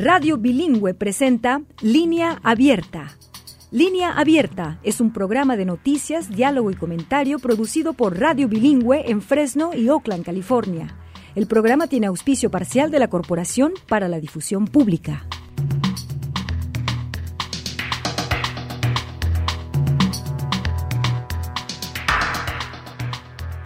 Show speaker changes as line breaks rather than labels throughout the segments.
Radio Bilingüe presenta Línea Abierta. Línea Abierta es un programa de noticias, diálogo y comentario producido por Radio Bilingüe en Fresno y Oakland, California. El programa tiene auspicio parcial de la Corporación para la Difusión Pública.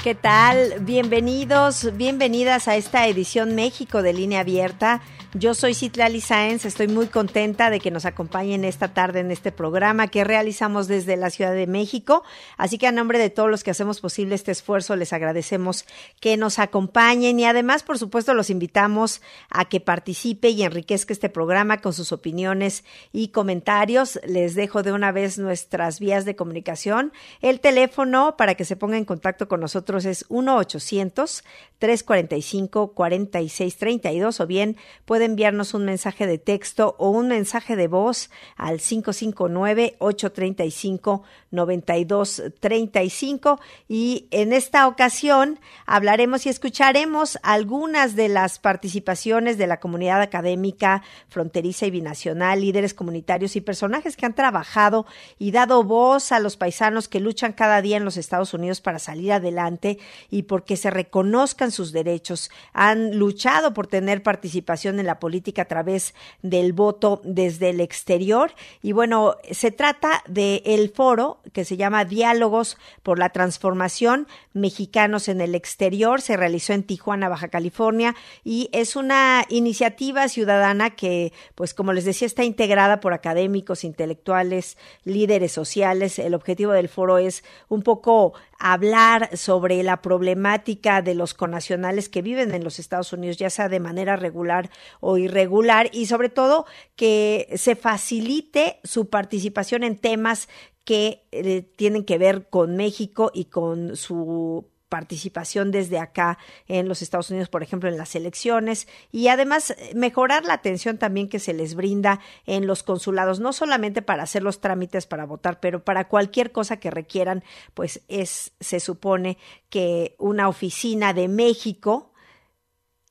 ¿Qué tal? Bienvenidos, bienvenidas a esta edición México de Línea Abierta. Yo soy Citlali Sáenz, estoy muy contenta de que nos acompañen esta tarde en este programa que realizamos desde la Ciudad de México. Así que a nombre de todos los que hacemos posible este esfuerzo, les agradecemos que nos acompañen y además, por supuesto, los invitamos a que participe y enriquezca este programa con sus opiniones y comentarios. Les dejo de una vez nuestras vías de comunicación. El teléfono para que se ponga en contacto con nosotros es 1-800-345-4632 o bien puede enviarnos un mensaje de texto o un mensaje de voz al 559-835-9235 y en esta ocasión hablaremos y escucharemos algunas de las participaciones de la comunidad académica fronteriza y binacional, líderes comunitarios y personajes que han trabajado y dado voz a los paisanos que luchan cada día en los Estados Unidos para salir adelante y porque se reconozcan sus derechos. Han luchado por tener participación en la política a través del voto desde el exterior. Y bueno, se trata del el foro que se llama Diálogos por la Transformación Mexicanos en el Exterior. Se realizó en Tijuana, Baja California, y es una iniciativa ciudadana que, pues como les decía, está integrada por académicos, intelectuales, líderes sociales. El objetivo del foro es un poco hablar sobre la problemática de los conacionales que viven en los Estados Unidos, ya sea de manera regular o irregular, y sobre todo que se facilite su participación en temas que eh, tienen que ver con México y con su participación desde acá en los Estados Unidos, por ejemplo, en las elecciones. Y además eh, mejorar la atención también que se les brinda en los consulados, no solamente para hacer los trámites para votar, pero para cualquier cosa que requieran, pues es, se supone que una oficina de México,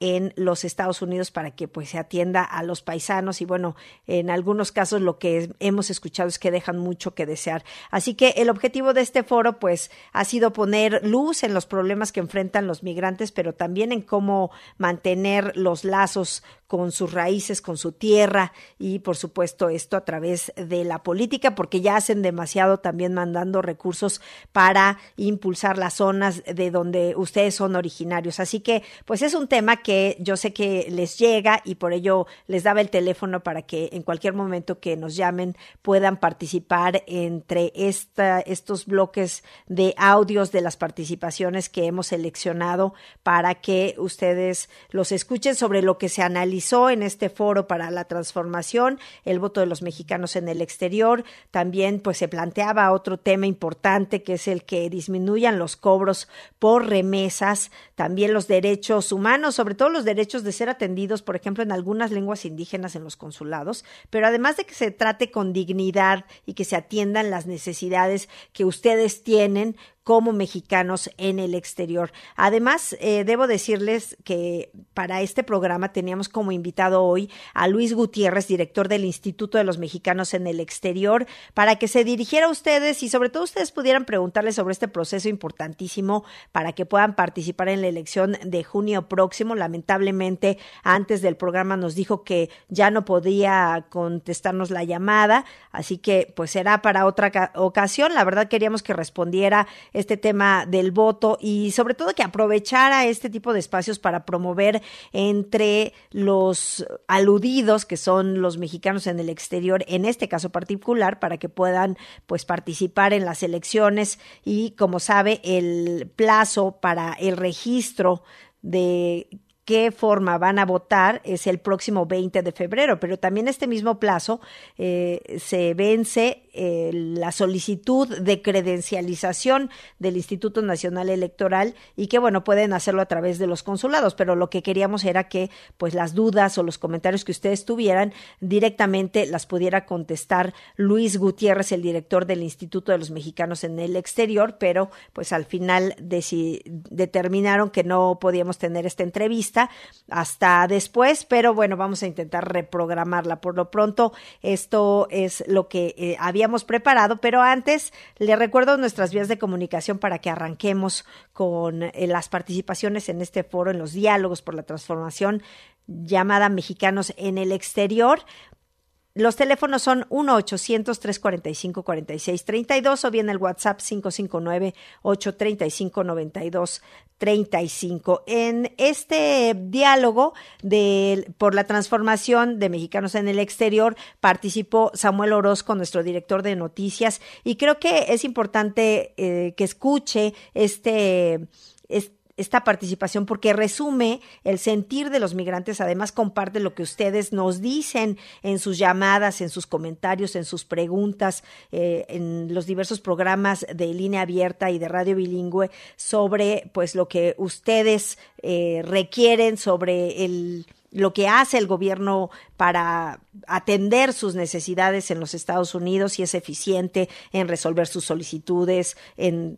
en los Estados Unidos para que pues se atienda a los paisanos y bueno, en algunos casos lo que hemos escuchado es que dejan mucho que desear. Así que el objetivo de este foro pues ha sido poner luz en los problemas que enfrentan los migrantes, pero también en cómo mantener los lazos con sus raíces, con su tierra y por supuesto esto a través de la política porque ya hacen demasiado también mandando recursos para impulsar las zonas de donde ustedes son originarios. Así que pues es un tema que yo sé que les llega y por ello les daba el teléfono para que en cualquier momento que nos llamen puedan participar entre esta, estos bloques de audios de las participaciones que hemos seleccionado para que ustedes los escuchen sobre lo que se analiza en este foro para la transformación, el voto de los mexicanos en el exterior. También pues se planteaba otro tema importante que es el que disminuyan los cobros por remesas, también los derechos humanos, sobre todo los derechos de ser atendidos, por ejemplo, en algunas lenguas indígenas en los consulados, pero además de que se trate con dignidad y que se atiendan las necesidades que ustedes tienen como mexicanos en el exterior. Además, eh, debo decirles que para este programa teníamos como invitado hoy a Luis Gutiérrez, director del Instituto de los Mexicanos en el Exterior, para que se dirigiera a ustedes y sobre todo ustedes pudieran preguntarle sobre este proceso importantísimo para que puedan participar en la elección de junio próximo. Lamentablemente, antes del programa nos dijo que ya no podía contestarnos la llamada, así que pues será para otra ocasión. La verdad queríamos que respondiera este tema del voto y sobre todo que aprovechara este tipo de espacios para promover entre los aludidos que son los mexicanos en el exterior, en este caso particular, para que puedan pues participar en las elecciones y como sabe el plazo para el registro de qué forma van a votar es el próximo 20 de febrero, pero también este mismo plazo eh, se vence eh, la solicitud de credencialización del Instituto Nacional Electoral y que bueno, pueden hacerlo a través de los consulados, pero lo que queríamos era que pues las dudas o los comentarios que ustedes tuvieran directamente las pudiera contestar Luis Gutiérrez, el director del Instituto de los Mexicanos en el exterior, pero pues al final determinaron que no podíamos tener esta entrevista hasta después, pero bueno, vamos a intentar reprogramarla. Por lo pronto, esto es lo que eh, habíamos preparado, pero antes le recuerdo nuestras vías de comunicación para que arranquemos con eh, las participaciones en este foro, en los diálogos por la transformación llamada Mexicanos en el Exterior. Los teléfonos son 1-800-345-4632 o bien el WhatsApp 559-835-9235. En este diálogo de, por la transformación de mexicanos en el exterior participó Samuel Orozco, nuestro director de noticias, y creo que es importante eh, que escuche este, este esta participación porque resume el sentir de los migrantes, además comparte lo que ustedes nos dicen en sus llamadas, en sus comentarios, en sus preguntas, eh, en los diversos programas de línea abierta y de radio bilingüe sobre pues lo que ustedes eh, requieren sobre el lo que hace el gobierno para atender sus necesidades en los Estados Unidos, si es eficiente en resolver sus solicitudes, en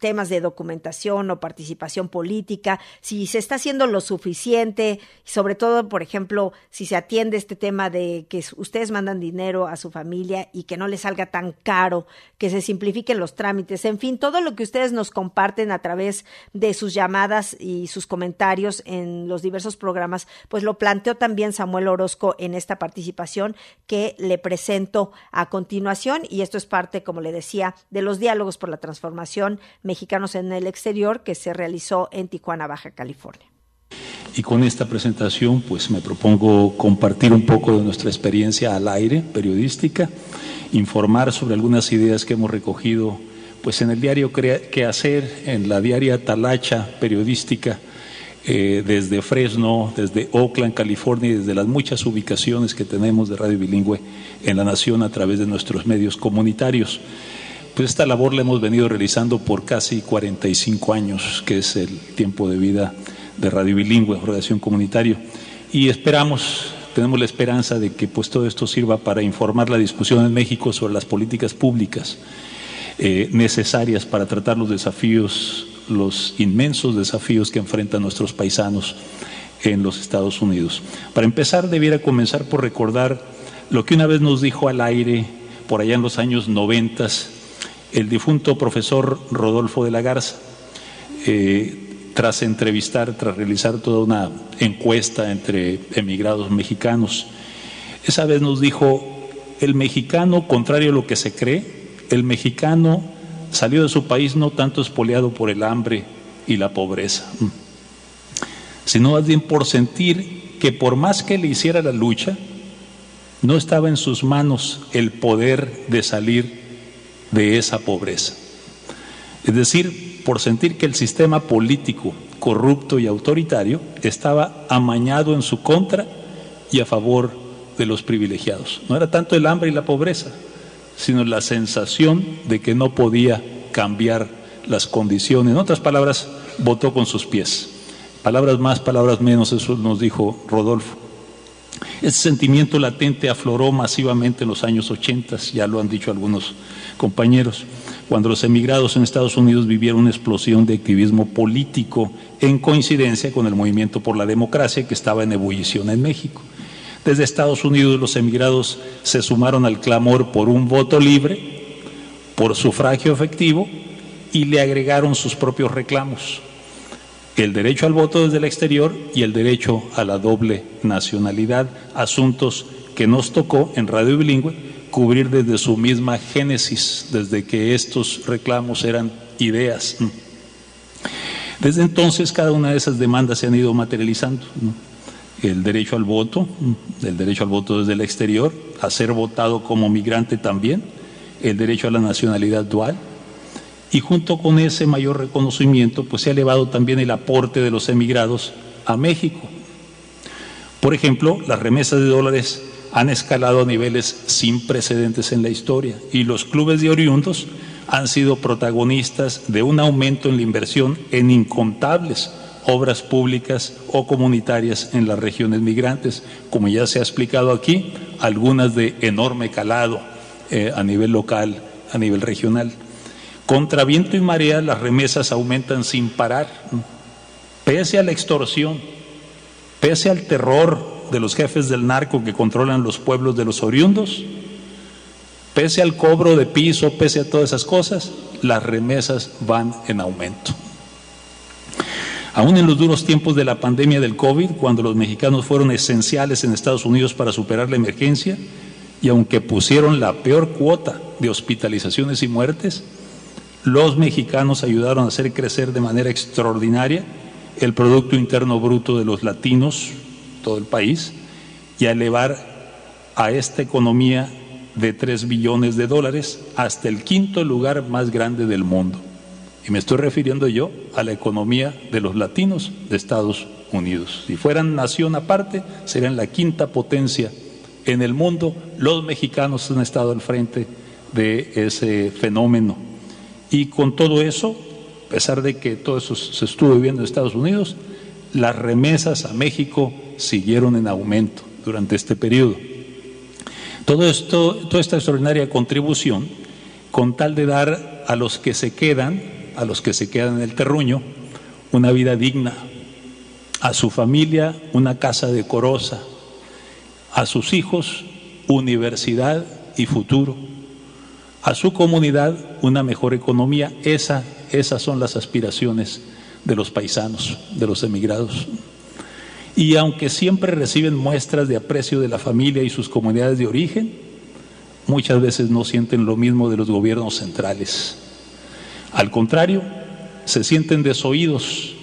temas de documentación o participación política, si se está haciendo lo suficiente, sobre todo, por ejemplo, si se atiende este tema de que ustedes mandan dinero a su familia y que no les salga tan caro, que se simplifiquen los trámites, en fin, todo lo que ustedes nos comparten a través de sus llamadas y sus comentarios en los diversos programas, pues lo planteó también Samuel Orozco en esta participación que le presento a continuación y esto es parte, como le decía, de los diálogos por la transformación mexicanos en el exterior que se realizó en Tijuana, Baja California.
Y con esta presentación, pues me propongo compartir un poco de nuestra experiencia al aire periodística, informar sobre algunas ideas que hemos recogido, pues en el diario que hacer, en la diaria Talacha periodística, eh, desde Fresno, desde Oakland, California, y desde las muchas ubicaciones que tenemos de radio bilingüe en la nación a través de nuestros medios comunitarios. Esta labor la hemos venido realizando por casi 45 años, que es el tiempo de vida de Radio Bilingüe, Organización Comunitaria, y esperamos, tenemos la esperanza de que pues todo esto sirva para informar la discusión en México sobre las políticas públicas eh, necesarias para tratar los desafíos, los inmensos desafíos que enfrentan nuestros paisanos en los Estados Unidos. Para empezar, debiera comenzar por recordar lo que una vez nos dijo al aire por allá en los años noventas el difunto profesor Rodolfo de la Garza, eh, tras entrevistar, tras realizar toda una encuesta entre emigrados mexicanos, esa vez nos dijo, el mexicano, contrario a lo que se cree, el mexicano salió de su país no tanto espoleado por el hambre y la pobreza, sino más bien por sentir que por más que le hiciera la lucha, no estaba en sus manos el poder de salir de esa pobreza. Es decir, por sentir que el sistema político corrupto y autoritario estaba amañado en su contra y a favor de los privilegiados. No era tanto el hambre y la pobreza, sino la sensación de que no podía cambiar las condiciones. En otras palabras, votó con sus pies. Palabras más, palabras menos, eso nos dijo Rodolfo. Ese sentimiento latente afloró masivamente en los años 80, ya lo han dicho algunos compañeros, cuando los emigrados en Estados Unidos vivieron una explosión de activismo político en coincidencia con el movimiento por la democracia que estaba en ebullición en México. Desde Estados Unidos los emigrados se sumaron al clamor por un voto libre, por sufragio efectivo y le agregaron sus propios reclamos, el derecho al voto desde el exterior y el derecho a la doble nacionalidad, asuntos que nos tocó en Radio Bilingüe cubrir desde su misma génesis, desde que estos reclamos eran ideas. Desde entonces cada una de esas demandas se han ido materializando. El derecho al voto, el derecho al voto desde el exterior, a ser votado como migrante también, el derecho a la nacionalidad dual, y junto con ese mayor reconocimiento, pues se ha elevado también el aporte de los emigrados a México. Por ejemplo, las remesas de dólares han escalado a niveles sin precedentes en la historia y los clubes de oriundos han sido protagonistas de un aumento en la inversión en incontables obras públicas o comunitarias en las regiones migrantes, como ya se ha explicado aquí, algunas de enorme calado eh, a nivel local, a nivel regional. Contra viento y marea las remesas aumentan sin parar, pese a la extorsión, pese al terror de los jefes del narco que controlan los pueblos de los oriundos, pese al cobro de piso, pese a todas esas cosas, las remesas van en aumento. Aún en los duros tiempos de la pandemia del COVID, cuando los mexicanos fueron esenciales en Estados Unidos para superar la emergencia, y aunque pusieron la peor cuota de hospitalizaciones y muertes, los mexicanos ayudaron a hacer crecer de manera extraordinaria el Producto Interno Bruto de los latinos, todo el país, y a elevar a esta economía de 3 billones de dólares hasta el quinto lugar más grande del mundo. Y me estoy refiriendo yo a la economía de los latinos de Estados Unidos. Si fueran nación aparte, serían la quinta potencia en el mundo. Los mexicanos han estado al frente de ese fenómeno. Y con todo eso, a pesar de que todo eso se estuvo viviendo en Estados Unidos, las remesas a México siguieron en aumento durante este periodo. Todo esto, toda esta extraordinaria contribución, con tal de dar a los que se quedan a los que se quedan en el terruño una vida digna, a su familia una casa decorosa, a sus hijos universidad y futuro, a su comunidad una mejor economía. Esa, esas son las aspiraciones de los paisanos, de los emigrados. Y aunque siempre reciben muestras de aprecio de la familia y sus comunidades de origen, muchas veces no sienten lo mismo de los gobiernos centrales. Al contrario, se sienten desoídos,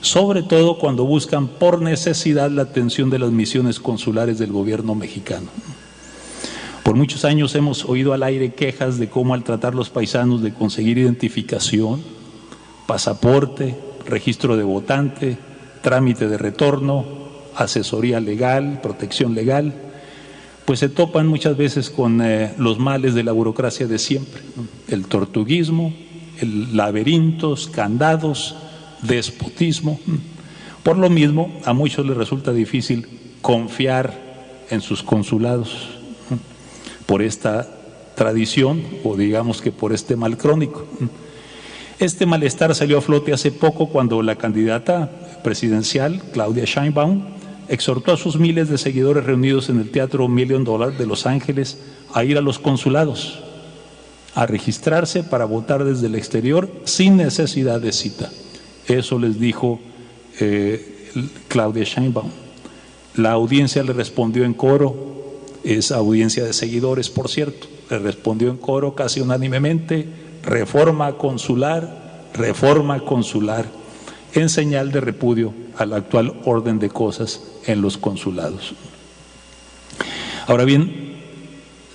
sobre todo cuando buscan por necesidad la atención de las misiones consulares del gobierno mexicano. Por muchos años hemos oído al aire quejas de cómo al tratar los paisanos de conseguir identificación, pasaporte, registro de votante, trámite de retorno, asesoría legal, protección legal, pues se topan muchas veces con eh, los males de la burocracia de siempre, el tortuguismo, el laberintos, candados, despotismo. Por lo mismo, a muchos les resulta difícil confiar en sus consulados por esta tradición o digamos que por este mal crónico. Este malestar salió a flote hace poco cuando la candidata presidencial, Claudia Scheinbaum, exhortó a sus miles de seguidores reunidos en el Teatro Million Dollar de Los Ángeles a ir a los consulados a registrarse para votar desde el exterior sin necesidad de cita. Eso les dijo eh, Claudia Scheinbaum. La audiencia le respondió en coro, es audiencia de seguidores, por cierto, le respondió en coro casi unánimemente, reforma consular, reforma consular, en señal de repudio al actual orden de cosas en los consulados. Ahora bien,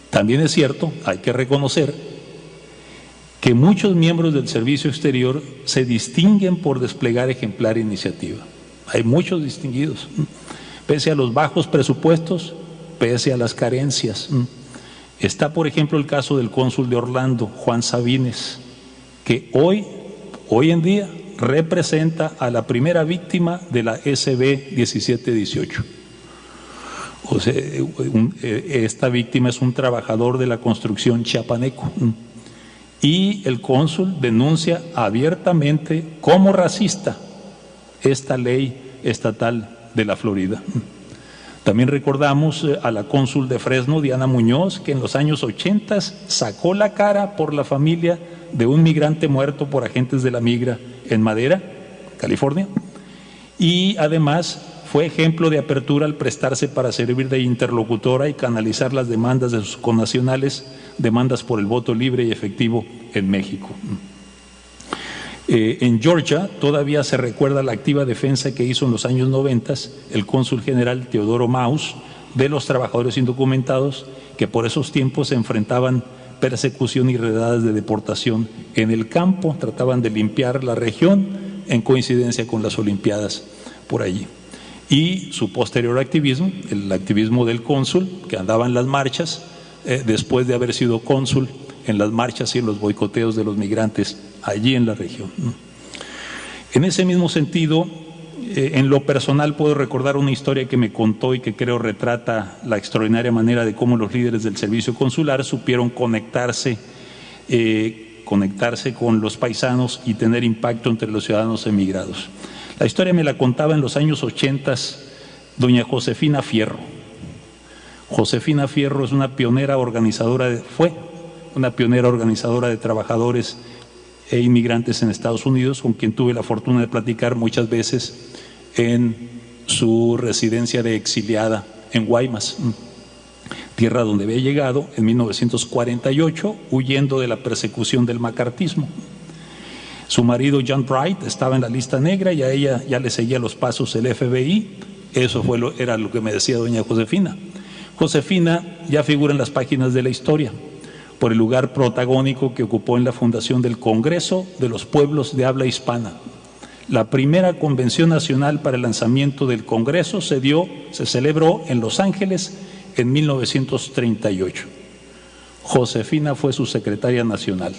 también es cierto, hay que reconocer que muchos miembros del servicio exterior se distinguen por desplegar ejemplar iniciativa. Hay muchos distinguidos, pese a los bajos presupuestos, pese a las carencias. Está, por ejemplo, el caso del cónsul de Orlando, Juan Sabines, que hoy, hoy en día, representa a la primera víctima de la SB 1718. O sea, eh, esta víctima es un trabajador de la construcción chiapaneco y el cónsul denuncia abiertamente como racista esta ley estatal de la Florida. También recordamos eh, a la cónsul de Fresno, Diana Muñoz, que en los años 80 sacó la cara por la familia de un migrante muerto por agentes de la migra en Madera, California, y además fue ejemplo de apertura al prestarse para servir de interlocutora y canalizar las demandas de sus connacionales demandas por el voto libre y efectivo en México. Eh, en Georgia todavía se recuerda la activa defensa que hizo en los años 90 el cónsul general Teodoro Maus de los trabajadores indocumentados que por esos tiempos se enfrentaban persecución y redadas de deportación en el campo, trataban de limpiar la región en coincidencia con las Olimpiadas por allí. y su posterior activismo, el activismo del cónsul, que andaba en las marchas, eh, después de haber sido cónsul en las marchas y en los boicoteos de los migrantes allí en la región. En ese mismo sentido, eh, en lo personal puedo recordar una historia que me contó y que creo retrata la extraordinaria manera de cómo los líderes del servicio consular supieron conectarse, eh, conectarse con los paisanos y tener impacto entre los ciudadanos emigrados. La historia me la contaba en los años 80 doña Josefina Fierro. Josefina Fierro es una pionera organizadora, fue una pionera organizadora de trabajadores e inmigrantes en Estados Unidos, con quien tuve la fortuna de platicar muchas veces en su residencia de exiliada en Guaymas, tierra donde había llegado en 1948, huyendo de la persecución del macartismo. Su marido John Bright estaba en la lista negra y a ella ya le seguía los pasos el FBI. Eso fue lo, era lo que me decía doña Josefina. Josefina ya figura en las páginas de la historia por el lugar protagónico que ocupó en la fundación del Congreso de los Pueblos de Habla Hispana. La primera convención nacional para el lanzamiento del Congreso se dio, se celebró en Los Ángeles en 1938. Josefina fue su secretaria nacional.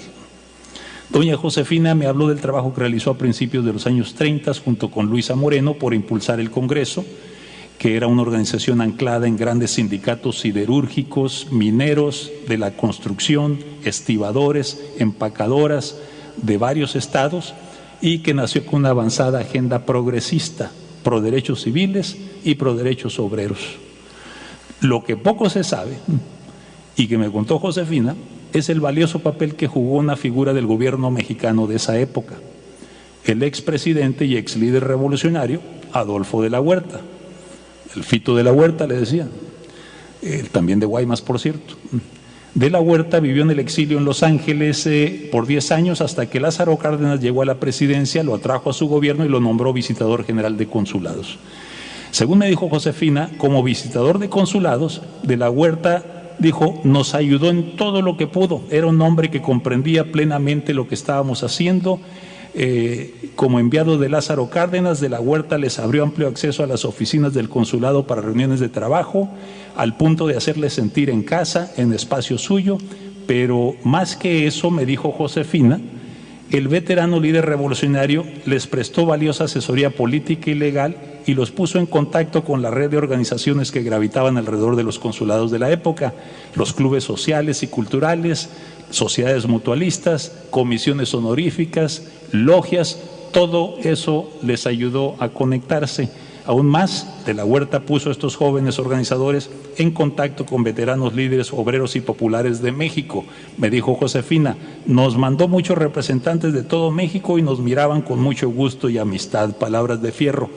Doña Josefina me habló del trabajo que realizó a principios de los años 30 junto con Luisa Moreno por impulsar el Congreso, que era una organización anclada en grandes sindicatos siderúrgicos, mineros, de la construcción, estibadores, empacadoras de varios estados y que nació con una avanzada agenda progresista, pro derechos civiles y pro derechos obreros. Lo que poco se sabe y que me contó Josefina es el valioso papel que jugó una figura del gobierno mexicano de esa época, el expresidente y ex líder revolucionario Adolfo de la Huerta. El Fito de la Huerta le decía, también de Guaymas, por cierto. De la Huerta vivió en el exilio en Los Ángeles eh, por 10 años hasta que Lázaro Cárdenas llegó a la presidencia, lo atrajo a su gobierno y lo nombró visitador general de consulados. Según me dijo Josefina, como visitador de consulados, de la Huerta dijo, nos ayudó en todo lo que pudo. Era un hombre que comprendía plenamente lo que estábamos haciendo. Eh, como enviado de Lázaro Cárdenas, de la Huerta les abrió amplio acceso a las oficinas del consulado para reuniones de trabajo, al punto de hacerles sentir en casa, en espacio suyo. Pero más que eso, me dijo Josefina, el veterano líder revolucionario les prestó valiosa asesoría política y legal y los puso en contacto con la red de organizaciones que gravitaban alrededor de los consulados de la época, los clubes sociales y culturales, sociedades mutualistas, comisiones honoríficas, logias, todo eso les ayudó a conectarse. Aún más, de la Huerta puso a estos jóvenes organizadores en contacto con veteranos líderes obreros y populares de México. Me dijo Josefina, nos mandó muchos representantes de todo México y nos miraban con mucho gusto y amistad. Palabras de fierro.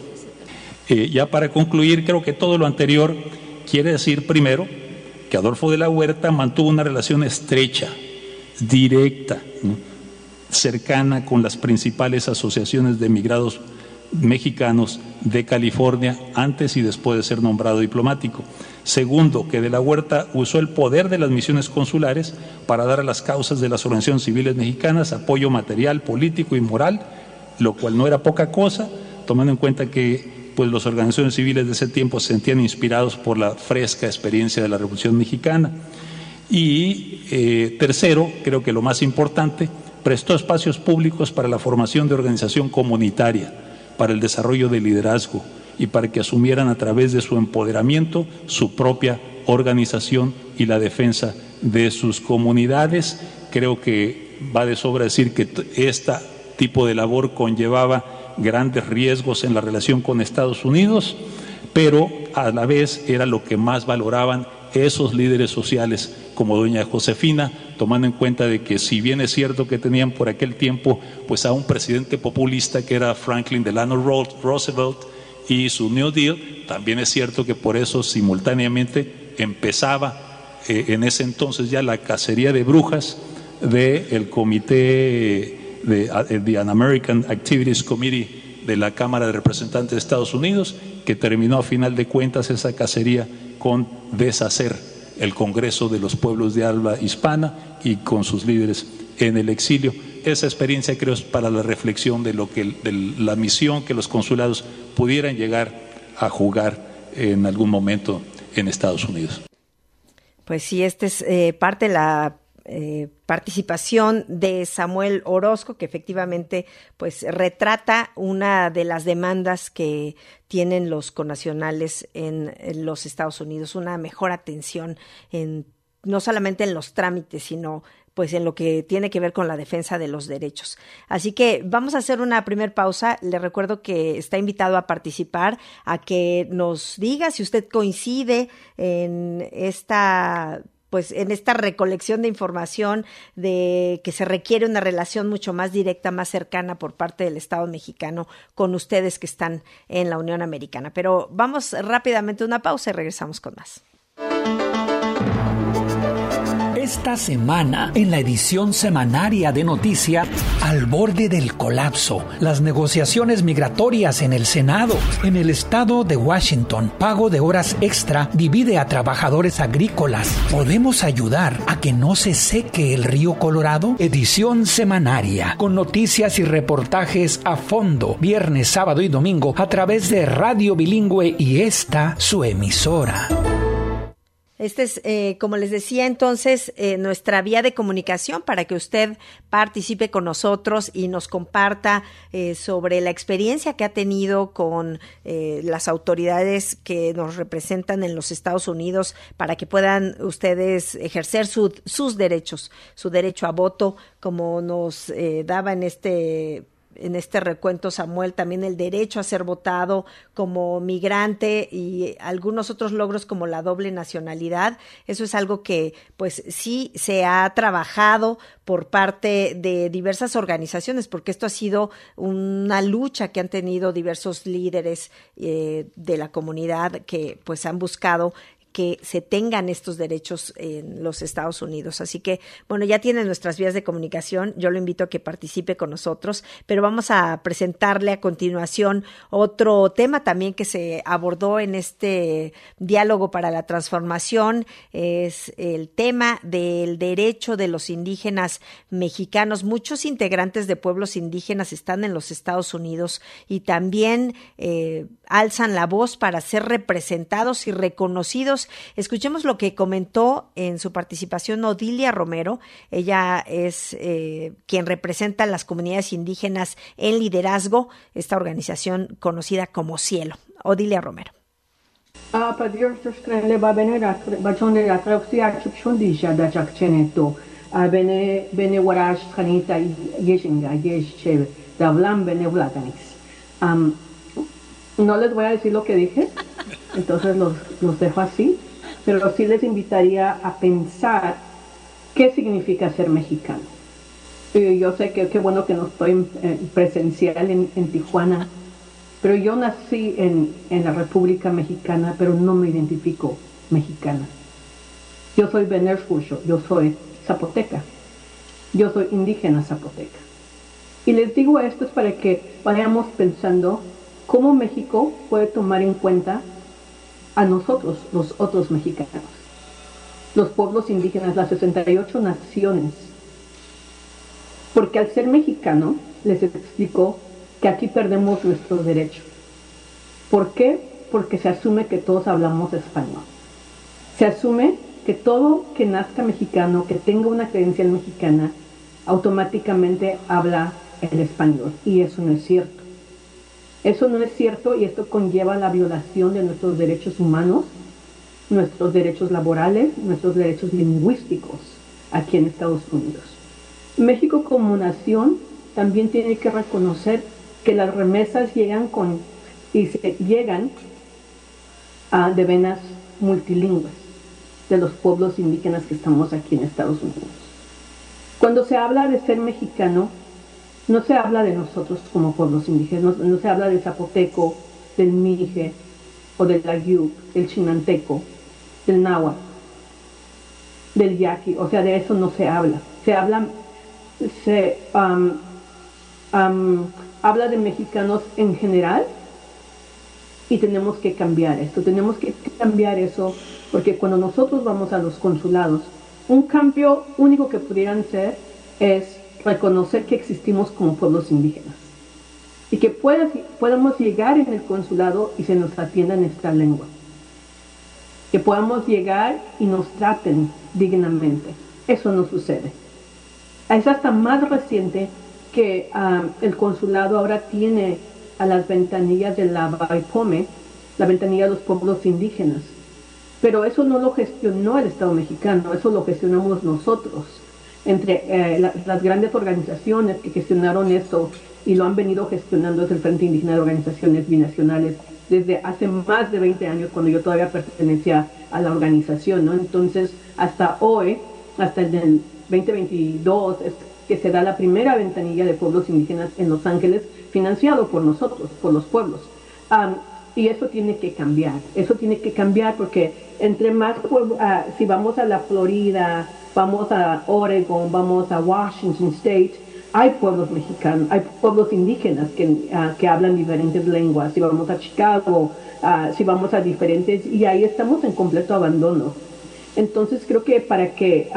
Eh, ya para concluir, creo que todo lo anterior quiere decir primero que Adolfo de la Huerta mantuvo una relación estrecha, directa, cercana con las principales asociaciones de emigrados mexicanos de California antes y después de ser nombrado diplomático. Segundo, que de la Huerta usó el poder de las misiones consulares para dar a las causas de las organizaciones civiles mexicanas apoyo material, político y moral, lo cual no era poca cosa, tomando en cuenta que pues las organizaciones civiles de ese tiempo se sentían inspirados por la fresca experiencia de la Revolución Mexicana. Y eh, tercero, creo que lo más importante, prestó espacios públicos para la formación de organización comunitaria, para el desarrollo de liderazgo y para que asumieran a través de su empoderamiento su propia organización y la defensa de sus comunidades. Creo que va de sobra decir que este tipo de labor conllevaba grandes riesgos en la relación con Estados Unidos, pero a la vez era lo que más valoraban esos líderes sociales como doña Josefina, tomando en cuenta de que si bien es cierto que tenían por aquel tiempo pues a un presidente populista que era Franklin Delano Roosevelt y su New Deal, también es cierto que por eso simultáneamente empezaba eh, en ese entonces ya la cacería de brujas del comité de eh, the American Activities Committee de la Cámara de Representantes de Estados Unidos, que terminó a final de cuentas esa cacería con deshacer el Congreso de los Pueblos de Alba Hispana y con sus líderes en el exilio. Esa experiencia creo es para la reflexión de lo que de la misión que los consulados pudieran llegar a jugar en algún momento en Estados Unidos.
Pues sí, esta es eh, parte de la eh, participación de Samuel Orozco, que efectivamente pues retrata una de las demandas que tienen los conacionales en, los Estados Unidos, una mejor atención en no solamente en los trámites, sino pues en lo que tiene que ver con la defensa de los derechos. Así que vamos a hacer una primer pausa. Le recuerdo que está invitado a participar, a que nos diga si usted coincide en esta pues en esta recolección de información de que se requiere una relación mucho más directa, más cercana por parte del Estado mexicano con ustedes que están en la Unión Americana. Pero vamos rápidamente a una pausa y regresamos con más.
Esta semana, en la edición semanaria de Noticias, al borde del colapso, las negociaciones migratorias en el Senado, en el estado de Washington, pago de horas extra divide a trabajadores agrícolas. ¿Podemos ayudar a que no se seque el río Colorado? Edición semanaria, con noticias y reportajes a fondo, viernes, sábado y domingo, a través de Radio Bilingüe y esta, su emisora.
Este es, eh, como les decía entonces, eh, nuestra vía de comunicación para que usted participe con nosotros y nos comparta eh, sobre la experiencia que ha tenido con las autoridades que nos representan en los Estados Unidos para que puedan ustedes ejercer sus derechos, su derecho a voto, como nos daba en este en este recuento Samuel también el derecho a ser votado como migrante y algunos otros logros como la doble nacionalidad. Eso es algo que pues sí se ha trabajado por parte de diversas organizaciones porque esto ha sido una lucha que han tenido diversos líderes eh, de la comunidad que pues han buscado que se tengan estos derechos en los Estados Unidos. Así que, bueno, ya tienen nuestras vías de comunicación. Yo lo invito a que participe con nosotros, pero vamos a presentarle a continuación otro tema también que se abordó en este diálogo para la transformación. Es el tema del derecho de los indígenas mexicanos. Muchos integrantes de pueblos indígenas están en los Estados Unidos y también eh, alzan la voz para ser representados y reconocidos Escuchemos lo que comentó en su participación Odilia Romero. Ella es eh, quien representa a las comunidades indígenas en liderazgo, esta organización conocida como Cielo. Odilia Romero.
no les voy a decir lo que dije, entonces los, los dejo así, pero sí les invitaría a pensar qué significa ser mexicano. Yo sé que qué bueno que no estoy presencial en, Tijuana, pero yo nací en, en, la República Mexicana, pero no me identifico mexicana. Yo soy Benerfucho, yo soy zapoteca, yo soy indígena zapoteca. Y les digo esto es para que vayamos pensando cómo México puede tomar en cuenta a nosotros, los otros mexicanos, los pueblos indígenas, las 68 naciones. Porque al ser mexicano, les explico que aquí perdemos nuestros derechos. ¿Por qué? Porque se asume que todos hablamos español. Se asume que todo que nazca mexicano, que tenga una credencial mexicana, automáticamente habla el español. Y eso no es cierto. Eso no es cierto y esto conlleva la violación de nuestros derechos humanos, nuestros derechos laborales, nuestros derechos lingüísticos aquí en Estados Unidos. México como nación también tiene que reconocer que las remesas llegan con y se llegan a, de venas multilingües de los pueblos indígenas que estamos aquí en Estados Unidos. Cuando se habla de ser mexicano, no se habla de nosotros como pueblos indígenas, no, se habla del zapoteco, del mije o del ayú, del chinanteco, del náhuatl, del yaqui, o sea, de eso no se habla. Se habla, se habla de mexicanos en general y tenemos que cambiar esto, tenemos que cambiar eso porque cuando nosotros vamos a los consulados, un cambio único que pudieran ser es reconocer que existimos como pueblos indígenas. y que podamos llegar en el consulado y se nos atienda en esta lengua. Que podamos llegar y nos traten dignamente. Eso no sucede. Es hasta más reciente que ah, el consulado ahora tiene a las ventanillas de la Baipome, la ventanilla de los pueblos indígenas. Pero eso no lo gestionó el Estado mexicano, eso lo gestionamos nosotros. Entre eh, las grandes organizaciones que gestionaron esto y lo han venido gestionando es el Frente Indígena de Organizaciones Binacionales desde hace más de 20 años cuando yo todavía pertenecía a la organización, ¿no? Entonces, hasta hoy, hasta el 2022, es que se da la primera ventanilla de pueblos indígenas en Los Ángeles, financiado por nosotros, por los pueblos. Y eso tiene que cambiar, eso tiene que cambiar porque entre más, uh, si vamos a la Florida, vamos a Oregon, vamos a Washington State, hay pueblos mexicanos, hay pueblos indígenas que, ah, que hablan diferentes lenguas. Si vamos a Chicago, ah, si vamos a diferentes, y ahí estamos en completo abandono. Entonces creo que para que,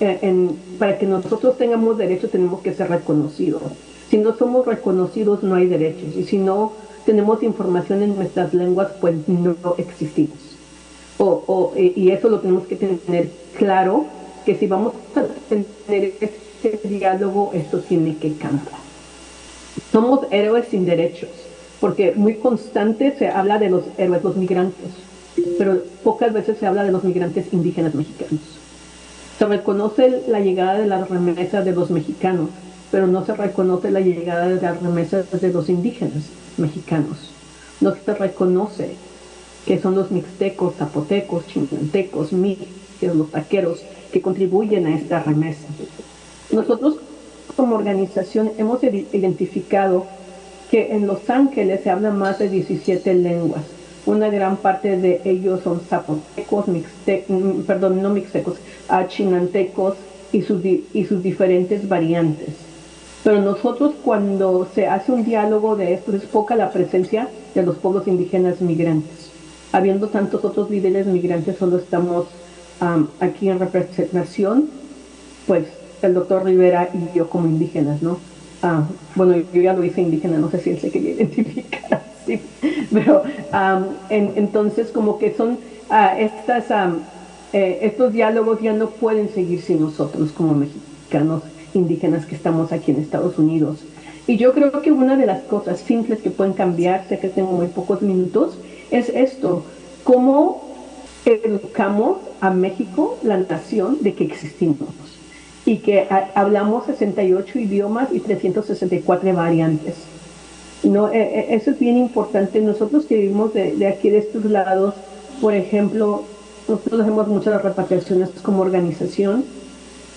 eh, para que nosotros tengamos derechos tenemos que ser reconocidos. Si no somos reconocidos no hay derechos. Y si no tenemos información en nuestras lenguas, pues no existimos. O, y eso lo tenemos que tener claro, que si vamos a tener este diálogo, esto tiene que cambiar. Somos héroes sin derechos, porque muy constante se habla de los héroes, los migrantes, pero pocas veces se habla de los migrantes indígenas mexicanos. Se reconoce la llegada de las remesas de los mexicanos, pero no se reconoce la llegada de las remesas de los indígenas mexicanos. No se reconoce que son los mixtecos, zapotecos, chinantecos, son los taqueros, que contribuyen a esta remesa. Nosotros como organización hemos identificado que en Los Ángeles se habla más de 17 lenguas. Una gran parte de ellos son zapotecos, mixtecos, perdón, no mixtecos, chinantecos y sus, y sus diferentes variantes. Pero nosotros cuando se hace un diálogo de esto es poca la presencia de los pueblos indígenas migrantes. Habiendo tantos otros líderes migrantes, solo estamos aquí en representación, pues el doctor Rivera y yo como indígenas, ¿no? Ah, bueno, yo ya lo hice indígena, no sé si él se quería identificar así, pero entonces como que son ah, estas, eh, estos diálogos ya no pueden seguir sin nosotros como mexicanos indígenas que estamos aquí en Estados Unidos. Y yo creo que una de las cosas simples que pueden cambiar, sé que tengo muy pocos minutos, es esto, cómo educamos a México, la nación, de que existimos y que hablamos 68 idiomas y 364 variantes. No, e, e, eso es bien importante. Nosotros que vivimos de, aquí, de estos lados, por ejemplo, nosotros hacemos muchas repatriaciones como organización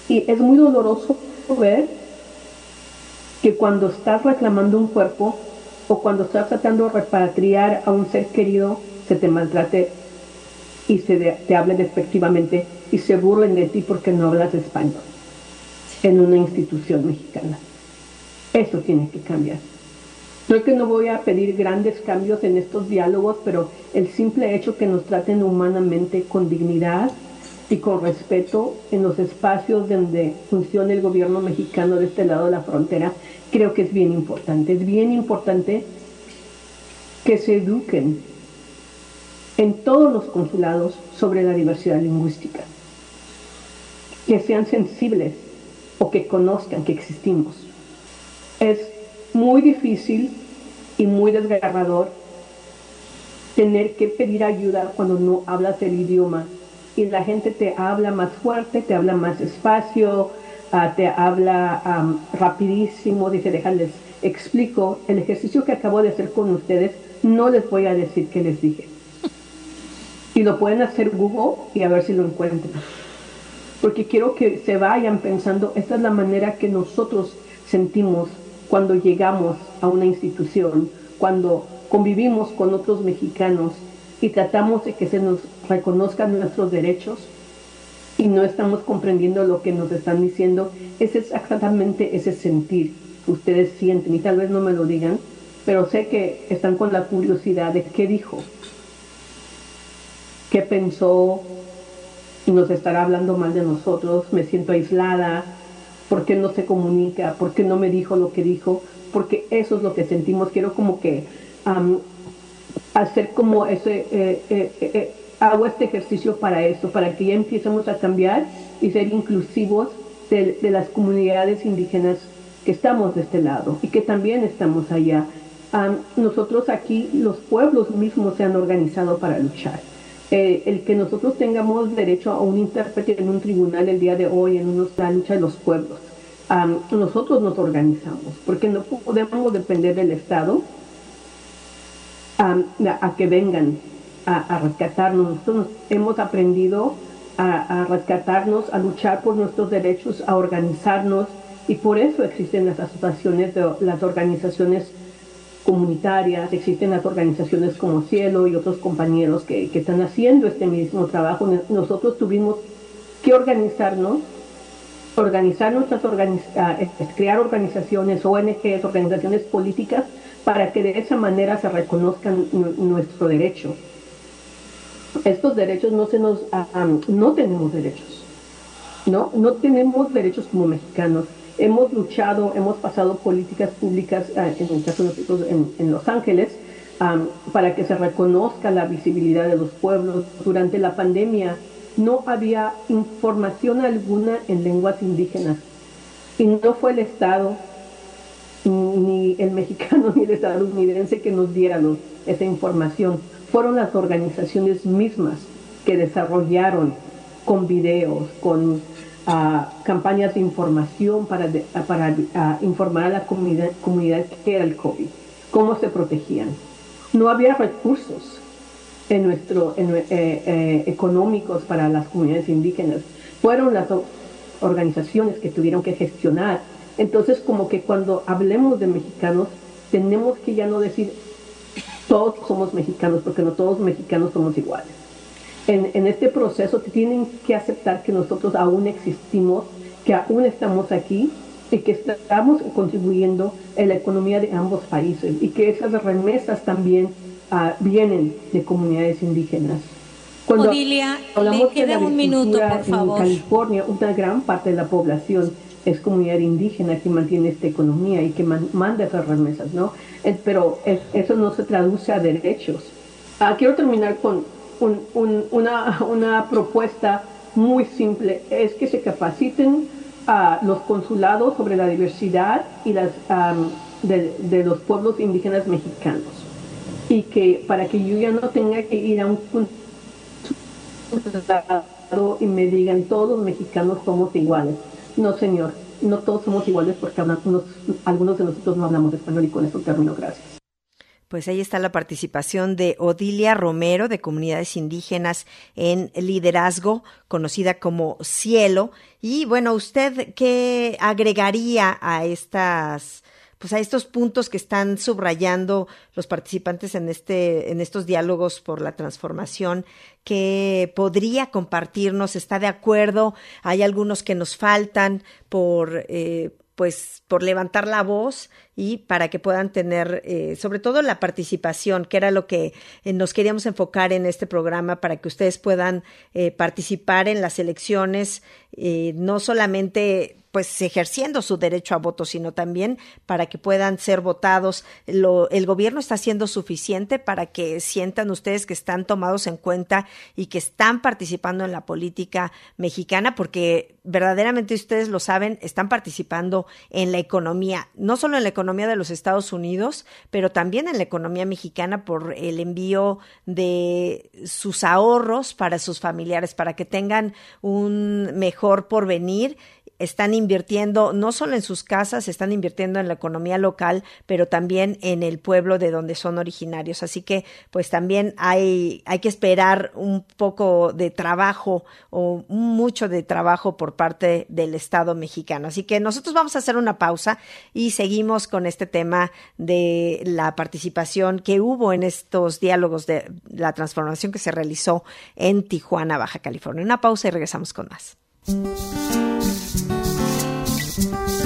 y es muy doloroso ver que cuando estás reclamando un cuerpo o cuando estás tratando de repatriar a un ser querido, se te maltrate y se te hable despectivamente y se burlen de ti porque no hablas español en una institución mexicana. Eso tiene que cambiar. Creo que no voy a pedir grandes cambios en estos diálogos, pero el simple hecho que nos traten humanamente con dignidad y con respeto en los espacios donde funciona el gobierno mexicano de este lado de la frontera, creo que es bien importante. Es bien importante que se eduquen en todos los consulados sobre la diversidad lingüística, que sean sensibles o que conozcan que existimos. Es muy difícil y muy desgarrador tener que pedir ayuda cuando no hablas el idioma y la gente te habla más fuerte, te habla más despacio, ah, te habla rapidísimo, dice, déjales, explico, el ejercicio que acabo de hacer con ustedes, no les voy a decir qué les dije. Y lo pueden hacer Google y a ver si lo encuentran porque quiero que se vayan pensando, esta es la manera que nosotros sentimos cuando llegamos a una institución, cuando convivimos con otros mexicanos y tratamos de que se nos reconozcan nuestros derechos y no estamos comprendiendo lo que nos están diciendo, es exactamente ese sentir ustedes sienten y tal vez no me lo digan, pero sé que están con la curiosidad de qué dijo, qué pensó, nos estará hablando mal de nosotros, me siento aislada, ¿Por qué no se comunica? ¿Por qué no me dijo lo que dijo? Porque eso es lo que sentimos. Quiero como que hacer como ese, eh, eh, eh, hago este ejercicio para eso, para que ya empecemos a cambiar y ser inclusivos de, las comunidades indígenas que estamos de este lado y que también estamos allá. nosotros aquí, los pueblos mismos se han organizado para luchar. el que nosotros tengamos derecho a un intérprete en un tribunal el día de hoy, en la lucha de los pueblos. nosotros nos organizamos, porque no podemos depender del Estado a, que vengan a, rescatarnos. Nosotros hemos aprendido a, rescatarnos, a luchar por nuestros derechos, a organizarnos y por eso existen las asociaciones, las organizaciones comunitarias, existen las organizaciones como Cielo y otros compañeros que, están haciendo este mismo trabajo. Nosotros tuvimos que organizarnos, organizar nuestras crear organizaciones, ONGs, organizaciones políticas para que de esa manera se reconozcan nuestro derecho. Estos derechos no se nos, ah, ah, no tenemos derechos, ¿no? No tenemos derechos como mexicanos. Hemos luchado, hemos pasado políticas públicas, ah, en el caso de nosotros en, Los Ángeles, para que se reconozca la visibilidad de los pueblos. Durante la pandemia no había información alguna en lenguas indígenas y no fue el Estado ni el mexicano ni el estadounidense que nos dieran esa información. Fueron las organizaciones mismas que desarrollaron con videos, con ah, campañas de información para, para ah, informar a la comunidad, comunidad que era el COVID, cómo se protegían. No había recursos en nuestro, eh, eh, económicos para las comunidades indígenas. Fueron las organizaciones que tuvieron que gestionar entonces, como que cuando hablemos de mexicanos, tenemos que ya no decir todos somos mexicanos, porque no todos los mexicanos somos iguales. En, este proceso tienen que aceptar que nosotros aún existimos, que aún estamos aquí y que estamos contribuyendo en la economía de ambos países y que esas remesas también ah, vienen de comunidades indígenas.
Cuando Odilia, hablamos de un minuto, por favor.
En California, una gran parte de la población es comunidad indígena que mantiene esta economía y que manda esas remesas, ¿no? pero eso no se traduce a derechos. Ah, quiero terminar con una, propuesta muy simple, es que se capaciten a los consulados sobre la diversidad y las, de, los pueblos indígenas mexicanos y que para que yo ya no tenga que ir a un consulado y me digan todos los mexicanos somos iguales no, señor, no todos somos iguales porque algunos de nosotros no hablamos español y con eso termino. Gracias.
Pues ahí está la participación de Odilia Romero de Comunidades Indígenas en Liderazgo, conocida como Cielo. Y bueno, ¿usted qué agregaría a estas pues a estos puntos que están subrayando los participantes en este en estos diálogos por la transformación que podría compartirnos está de acuerdo hay algunos que nos faltan por eh, pues por levantar la voz y para que puedan tener eh, sobre todo la participación, que era lo que eh, nos queríamos enfocar en este programa para que ustedes puedan participar en las elecciones, no solamente pues ejerciendo su derecho a voto, sino también para que puedan ser votados. Lo, el gobierno está haciendo suficiente para que sientan ustedes que están tomados en cuenta y que están participando en la política mexicana, porque verdaderamente ustedes lo saben, están participando en la economía, no solo en la economía de los Estados Unidos, pero también en la economía mexicana por el envío de sus ahorros para sus familiares, para que tengan un mejor porvenir están invirtiendo no solo en sus casas, están invirtiendo en la economía local, pero también en el pueblo de donde son originarios. Así que, pues también hay, hay que esperar un poco de trabajo o mucho de trabajo por parte del Estado mexicano. Así que nosotros vamos a hacer una pausa y seguimos con este tema de la participación que hubo en estos diálogos de la transformación que se realizó en Tijuana, Baja California. Una pausa y regresamos con más. Thank you.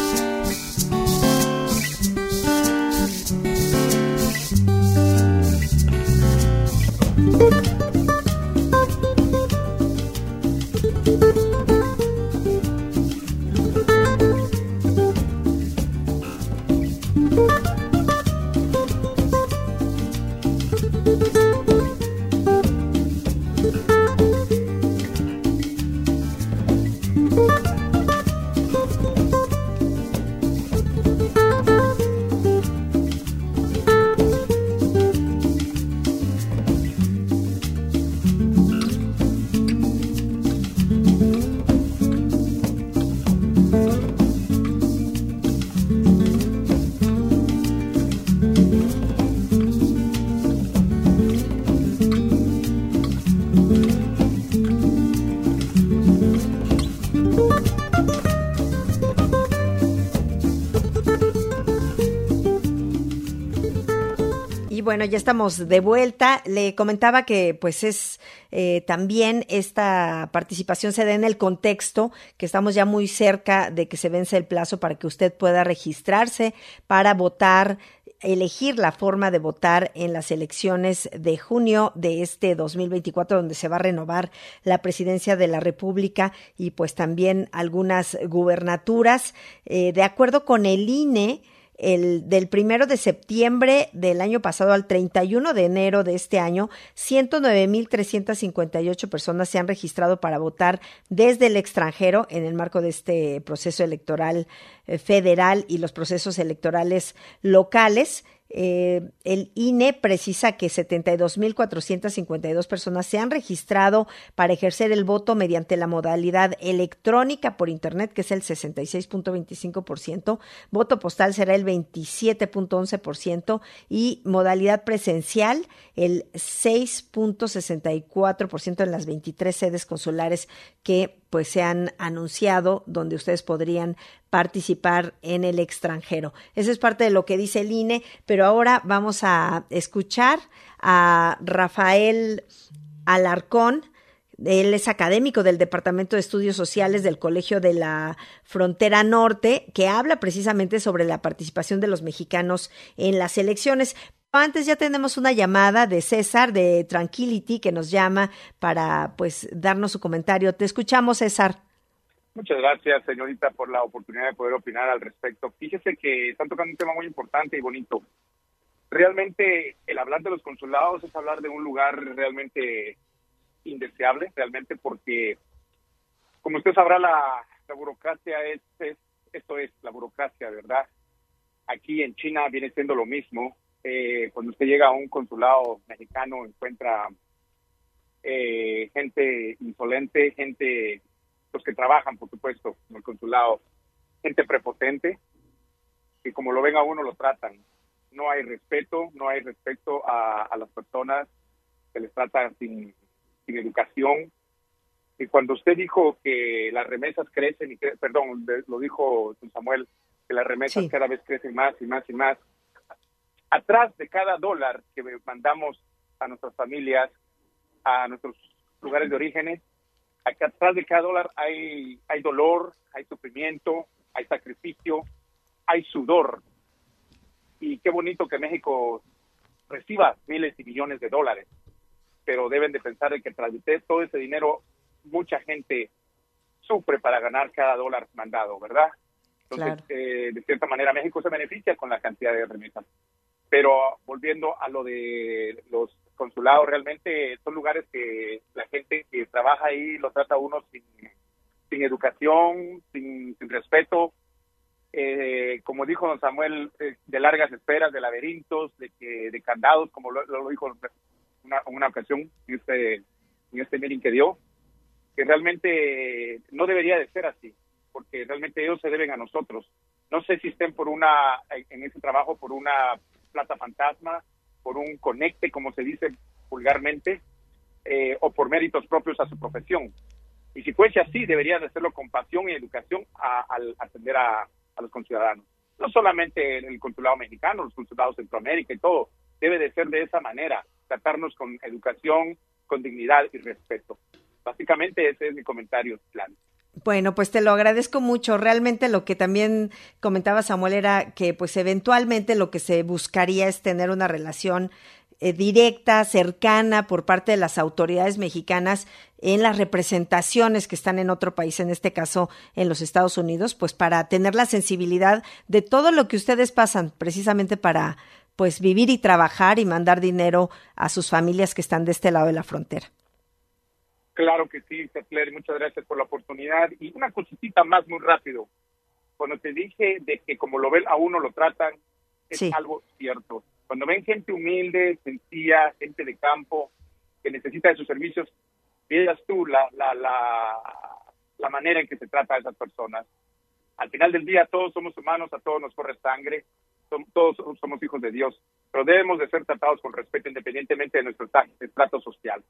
Y bueno, ya estamos de vuelta. Le comentaba que pues es eh, también esta participación se da en el contexto que estamos ya muy cerca de que se vence el plazo para que usted pueda registrarse para votar elegir la forma de votar en las elecciones de junio de este 2024, donde se va a renovar la presidencia de la República y pues también algunas gubernaturas. Eh, de acuerdo con el INE, el, del primero de septiembre del año pasado al 31 de enero de este año, 109.358 personas se han registrado para votar desde el extranjero en el marco de este proceso electoral eh, federal y los procesos electorales locales. Eh, el INE precisa que 72.452 personas se han registrado para ejercer el voto mediante la modalidad electrónica por Internet, que es el 66.25%, voto postal será el 27.11% y modalidad presencial el 6.64% en las 23 sedes consulares que pues se han anunciado donde ustedes podrían participar en el extranjero. Eso es parte de lo que dice el INE, pero ahora vamos a escuchar a Rafael Alarcón. Él es académico del Departamento de Estudios Sociales del Colegio de la Frontera Norte, que habla precisamente sobre la participación de los mexicanos en las elecciones. Antes ya tenemos una llamada de César de Tranquility que nos llama para pues darnos su comentario. Te escuchamos, César.
Muchas gracias, señorita, por la oportunidad de poder opinar al respecto. Fíjese que están tocando un tema muy importante y bonito. Realmente el hablar de los consulados es hablar de un lugar realmente indeseable, realmente porque, como usted sabrá, la, burocracia es, es, esto es la burocracia, ¿verdad? Aquí en China viene siendo lo mismo eh, cuando usted llega a un consulado mexicano encuentra eh, gente insolente, gente los que trabajan, por supuesto, en el consulado, gente prepotente, que como lo ven a uno lo tratan. No hay respeto, no hay respeto a, las personas, se les trata sin, sin educación. Y cuando usted dijo que las remesas crecen, y perdón, lo dijo Samuel, que las remesas cada vez crecen más y más y más, atrás de cada dólar que mandamos a nuestras familias, a nuestros lugares de orígenes, atrás de cada dólar hay, hay dolor, hay sufrimiento, hay sacrificio, hay sudor. Y qué bonito que México reciba miles y millones de dólares, pero deben de pensar que tras de todo ese dinero, mucha gente sufre para ganar cada dólar mandado, ¿verdad? Entonces, eh, de cierta manera, México se beneficia con la cantidad de remesas. Pero volviendo a lo de los consulados, realmente son lugares que la gente que trabaja ahí lo trata uno sin, sin educación, sin, respeto. Eh, como dijo don Samuel, eh, de largas esperas, de laberintos, de, que, de candados, como lo, lo dijo una, una ocasión en este, en este meeting que dio, que realmente no debería de ser así, porque realmente ellos se deben a nosotros. No sé si estén por una, en ese trabajo, por una plata fantasma, por un conecte, como se dice vulgarmente, eh, o por méritos propios a su profesión. Y si fuese así, debería de hacerlo con pasión y educación al atender a, los conciudadanos. No solamente en el consulado mexicano, los consulados de Centroamérica y todo. Debe de ser de esa manera, tratarnos con educación, con dignidad y respeto. Básicamente ese es mi comentario, plan.
Bueno, pues te lo agradezco mucho. Realmente lo que también comentaba Samuel era que pues eventualmente lo que se buscaría es tener una relación eh, directa, cercana por parte de las autoridades mexicanas en las representaciones que están en otro país, en este caso en los Estados Unidos, pues para tener la sensibilidad de todo lo que ustedes pasan, precisamente para pues vivir y trabajar y mandar dinero a sus familias que están de este lado de la frontera.
Claro que sí, Cepler, muchas gracias por la oportunidad. Y una cosita más muy rápido. Cuando te dije de que como lo ven a uno lo tratan, es algo cierto. Cuando ven gente humilde, sencilla, gente de campo, que necesita de sus servicios, veas tú la, la, la, la manera en que se trata a esas personas. Al final del día todos somos humanos, a todos nos corre sangre, todos somos hijos de Dios, pero debemos de ser tratados con respeto independientemente de nuestro estrato social.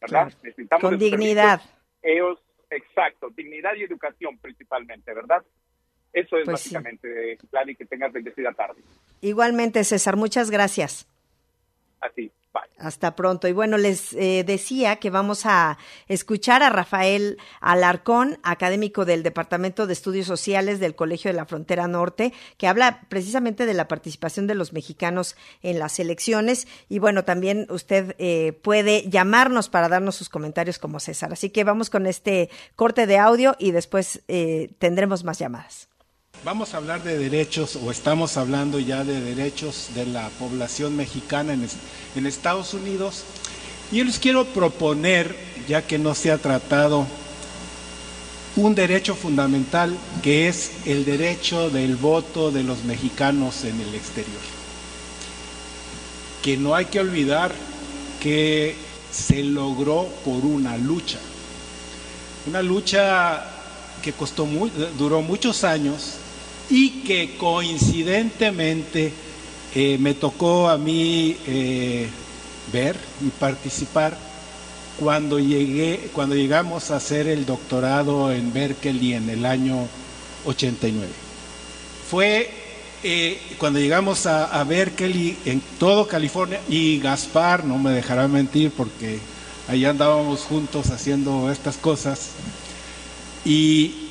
¿verdad?
Necesitamos Con dignidad.
Ellos, exacto, dignidad y educación principalmente, ¿verdad? Eso es pues básicamente, sí. y que tengas bendecida tarde.
Igualmente, César, muchas gracias. Hasta pronto. Y bueno, les eh, decía que vamos a escuchar a Rafael Alarcón, académico del Departamento de Estudios Sociales del Colegio de la Frontera Norte, que habla precisamente de la participación de los mexicanos en las elecciones. Y bueno, también usted eh, puede llamarnos para darnos sus comentarios como César. Así que vamos con este corte de audio y después eh, tendremos más llamadas.
Vamos a hablar de derechos o estamos hablando ya de derechos de la población mexicana en, Estados Unidos. Y yo les quiero proponer, ya que no se ha tratado, un derecho fundamental que es el derecho del voto de los mexicanos en el exterior. Que no hay que olvidar que se logró por una lucha. Una lucha que costó muy, duró muchos años y que coincidentemente eh, me tocó a mí eh, ver y participar cuando llegué, cuando llegamos a hacer el doctorado en Berkeley en el año 89. Fue eh, cuando llegamos a, a, Berkeley en todo California y Gaspar, no me dejará mentir porque ahí andábamos juntos haciendo estas cosas, y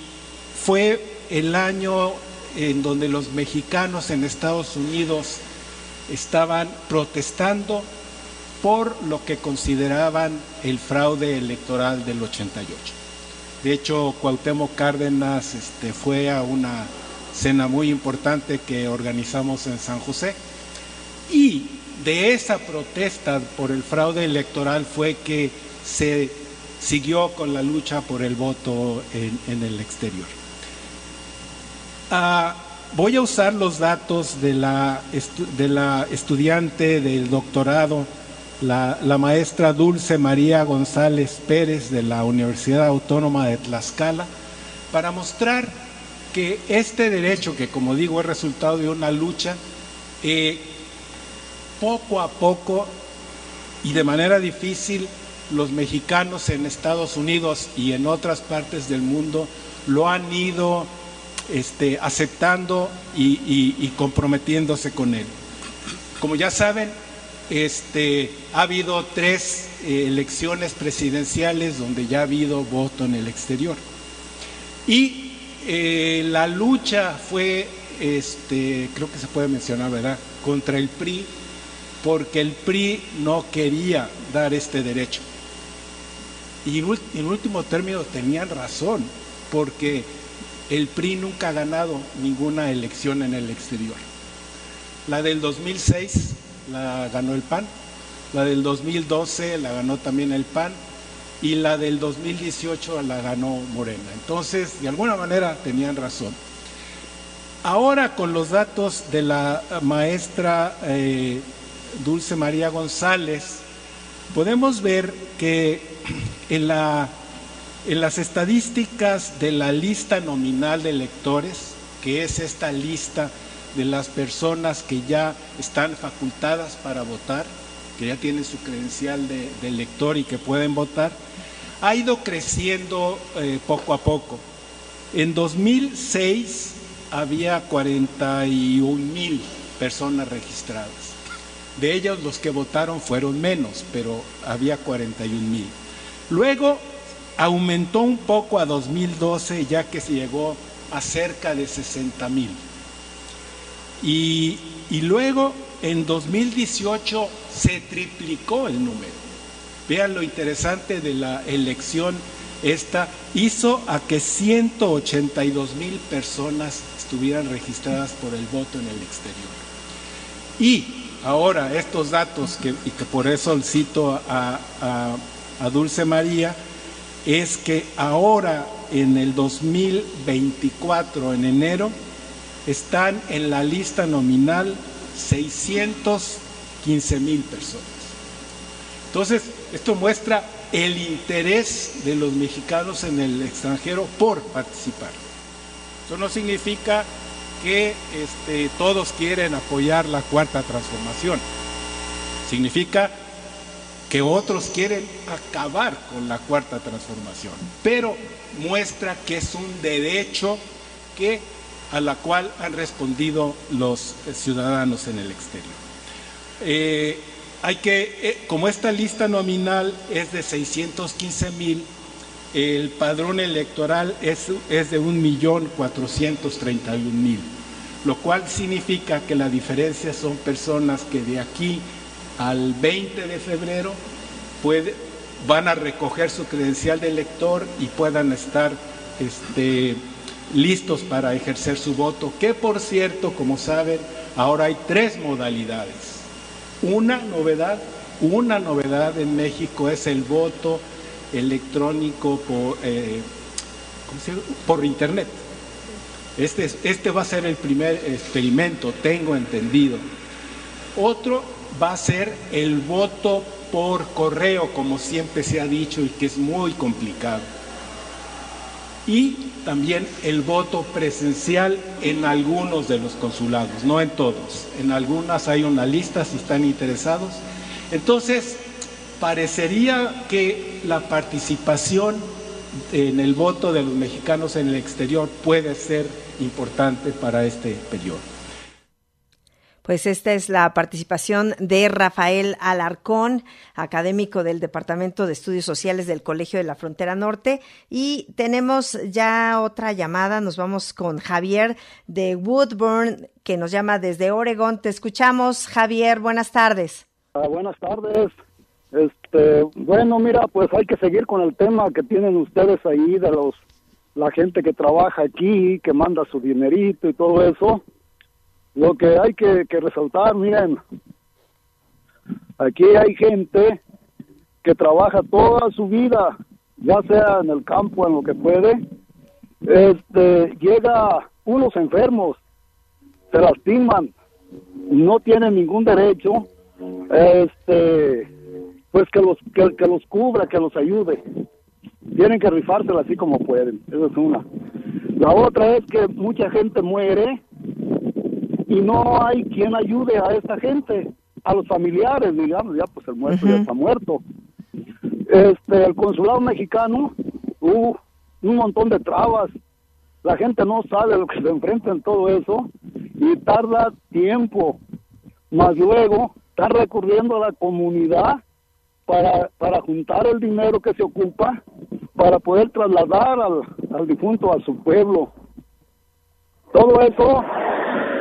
fue el año en donde los mexicanos en Estados Unidos estaban protestando por lo que consideraban el fraude electoral del 88. De hecho, Cuauhtémoc Cárdenas este, fue a una cena muy importante que organizamos en San José y de esa protesta por el fraude electoral fue que se siguió con la lucha por el voto en el exterior. Ah, voy a usar los datos de la, de la estudiante del doctorado, la, la, maestra Dulce María González Pérez de la Universidad Autónoma de Tlaxcala, para mostrar que este derecho, que como digo es resultado de una lucha, eh, poco a poco y de manera difícil los mexicanos en Estados Unidos y en otras partes del mundo lo han ido este, aceptando y, comprometiéndose con él. Como ya saben, este, ha habido tres eh, elecciones presidenciales donde ya ha habido voto en el exterior. Y eh, la lucha fue, este, creo que se puede mencionar, ¿verdad?, contra el PRI, porque el PRI no quería dar este derecho. Y en último término tenían razón, porque el PRI nunca ha ganado ninguna elección en el exterior. La del 2006 la ganó el PAN, la del 2012 la ganó también el PAN y la del 2018 la ganó Morena. Entonces, de alguna manera tenían razón. Ahora con los datos de la maestra eh, Dulce María González, podemos ver que en la en las estadísticas de la lista nominal de electores, que es esta lista de las personas que ya están facultadas para votar, que ya tienen su credencial de, elector y que pueden votar, ha ido creciendo eh, poco a poco. En 2006 había 41 mil personas registradas. De ellos los que votaron fueron menos, pero había 41 mil. Luego aumentó un poco a 2012 ya que se llegó a cerca de 60 mil. Y, luego en 2018 se triplicó el número. Vean lo interesante de la elección esta, hizo a que 182 mil personas estuvieran registradas por el voto en el exterior. Y ahora estos datos, que, y que por eso cito a, a Dulce María, es que ahora en el 2024, en enero, están en la lista nominal 615 mil personas. Entonces, esto muestra el interés de los mexicanos en el extranjero por participar. Eso no significa que este, todos quieren apoyar la cuarta transformación. Significa que otros quieren acabar con la cuarta transformación, pero muestra que es un derecho que a la cual han respondido los ciudadanos en el exterior. Eh, hay que, eh, como esta lista nominal es de 615 mil, el padrón electoral es, es de 1.431.000, lo cual significa que la diferencia son personas que de aquí al 20 de febrero van a recoger su credencial de elector y puedan estar este, listos para ejercer su voto, que por cierto, como saben, ahora hay tres modalidades. Una novedad, una novedad en México es el voto electrónico por, eh, por internet. Este, este va a ser el primer experimento, tengo entendido. Otro va a ser el voto por correo, como siempre se ha dicho y que es muy complicado. Y también el voto presencial en algunos de los consulados, no en todos. En algunas hay una lista si están interesados. Entonces, parecería que la participación en el voto de los mexicanos en el exterior puede ser importante para este periodo.
Pues esta es la participación de Rafael Alarcón, académico del Departamento de Estudios Sociales del Colegio de la Frontera Norte. Y tenemos ya otra llamada. Nos vamos con Javier de Woodburn, que nos llama desde Oregon. Te escuchamos, Javier. Buenas tardes.
Ah, buenas tardes. Este, bueno, mira, pues hay que seguir con el tema que tienen ustedes ahí de los la gente que trabaja aquí, que manda su dinerito y todo eso lo que hay que, resaltar, miren, aquí hay gente que trabaja toda su vida, ya sea en el campo, en lo que puede, este, llega unos enfermos, se lastiman, no tienen ningún derecho, este, pues que los, que, que los cubra, que los ayude. Tienen que rifársela así como pueden, esa es una. La otra es que mucha gente muere y no hay quien ayude a esta gente, a los familiares, digamos, ya pues el muerto ya está muerto. Este, el consulado mexicano, hubo un montón de trabas, la gente no sabe lo que se enfrenta en todo eso y tarda tiempo, más luego está recurriendo a la comunidad para, para juntar el dinero que se ocupa para poder trasladar al, al difunto a su pueblo. Todo eso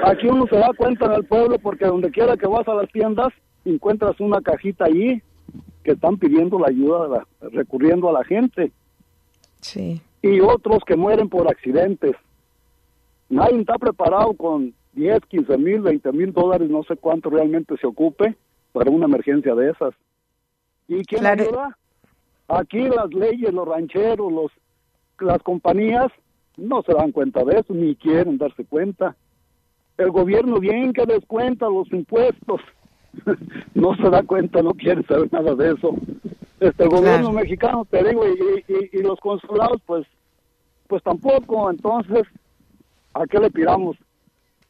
Aquí uno se da cuenta en el pueblo porque donde quiera que vas a las tiendas encuentras una cajita allí que están pidiendo la ayuda, recurriendo a la gente.
Sí.
Y otros que mueren por accidentes. Nadie está preparado con 10, 15 mil, 20 mil dólares, no sé cuánto realmente se ocupe para una emergencia de esas. ¿Y quién ayuda? Aquí las leyes, los rancheros, los, las compañías no se dan cuenta de eso, ni quieren darse cuenta el gobierno bien que descuenta los impuestos, no se da cuenta, no quiere saber nada de eso. Este, el gobierno mexicano, te digo, y, los consulados, pues, pues tampoco, entonces, ¿a qué le tiramos?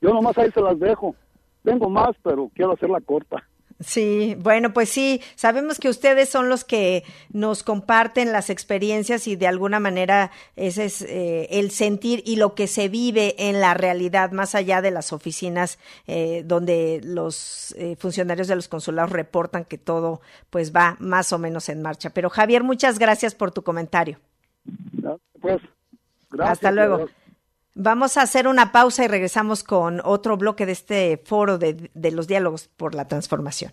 Yo nomás ahí se las dejo. Tengo más, pero quiero hacerla corta.
Sí, bueno, pues sí, sabemos que ustedes son los que nos comparten las experiencias y de alguna manera ese es eh, el sentir y lo que se vive en la realidad, más allá de las oficinas eh, donde los eh, funcionarios de los consulados reportan que todo pues va más o menos en marcha. Pero Javier, muchas gracias por tu comentario.
Pues, gracias.
Hasta luego. Vamos a hacer una pausa y regresamos con otro bloque de este foro de, de los diálogos por la transformación.